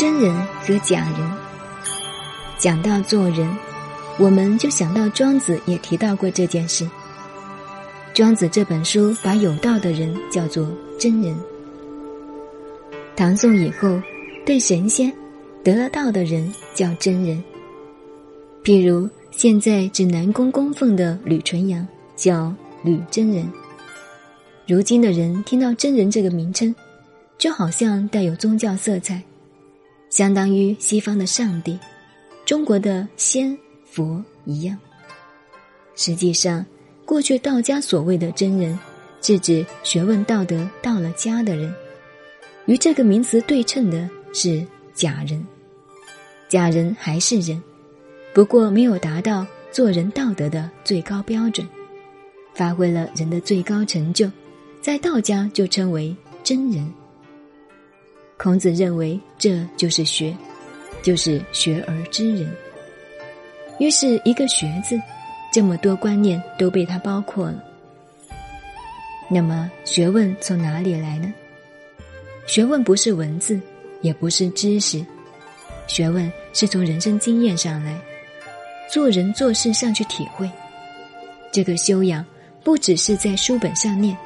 真人和假人。讲到做人，我们就想到庄子也提到过这件事。庄子这本书把有道的人叫做真人。唐宋以后，对神仙得了道的人叫真人。譬如现在指南宫供奉的吕纯阳叫吕真人。如今的人听到“真人”这个名称，就好像带有宗教色彩，相当于西方的上帝、中国的仙佛一样。实际上，过去道家所谓的真人，是指学问道德到了家的人。与这个名词对称的是假人。假人还是人，不过没有达到做人道德的最高标准，发挥了人的最高成就。在道家就称为真人。孔子认为这就是学，就是学而知人。于是，一个“学”字，这么多观念都被他包括了。那么，学问从哪里来呢？学问不是文字，也不是知识，学问是从人生经验上来，做人做事上去体会。这个修养不只是在书本上念。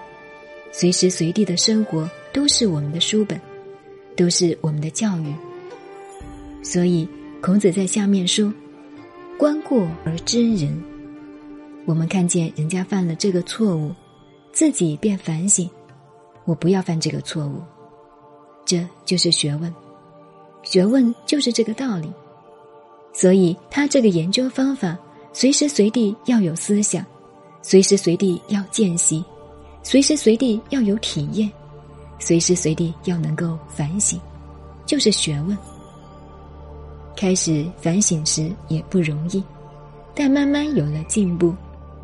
随时随地的生活都是我们的书本，都是我们的教育。所以孔子在下面说：“观过而知人。”我们看见人家犯了这个错误，自己便反省：我不要犯这个错误。这就是学问，学问就是这个道理。所以他这个研究方法，随时随地要有思想，随时随地要见习。随时随地要有体验，随时随地要能够反省，就是学问。开始反省时也不容易，但慢慢有了进步，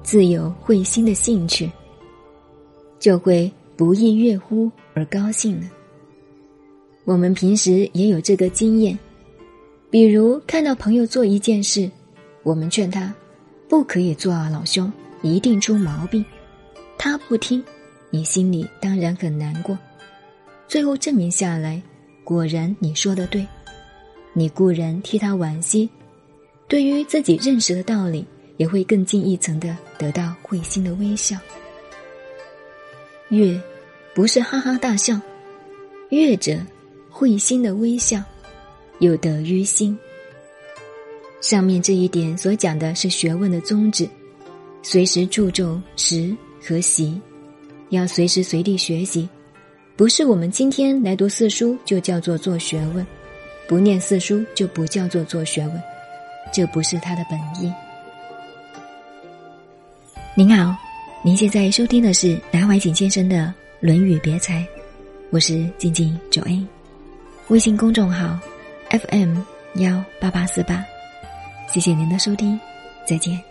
自有会心的兴趣，就会不亦乐乎而高兴了。我们平时也有这个经验，比如看到朋友做一件事，我们劝他不可以做啊，老兄，一定出毛病。他不听，你心里当然很难过。最后证明下来，果然你说的对。你固然替他惋惜，对于自己认识的道理，也会更进一层的得到会心的微笑。悦，不是哈哈大笑，悦者会心的微笑，有得于心。上面这一点所讲的是学问的宗旨，随时注重实。和习，要随时随地学习，不是我们今天来读四书就叫做做学问，不念四书就不叫做做学问，这不是他的本意。您好，您现在收听的是南怀瑾先生的《论语别裁》，我是静静九 A，微信公众号 FM 幺八八四八，谢谢您的收听，再见。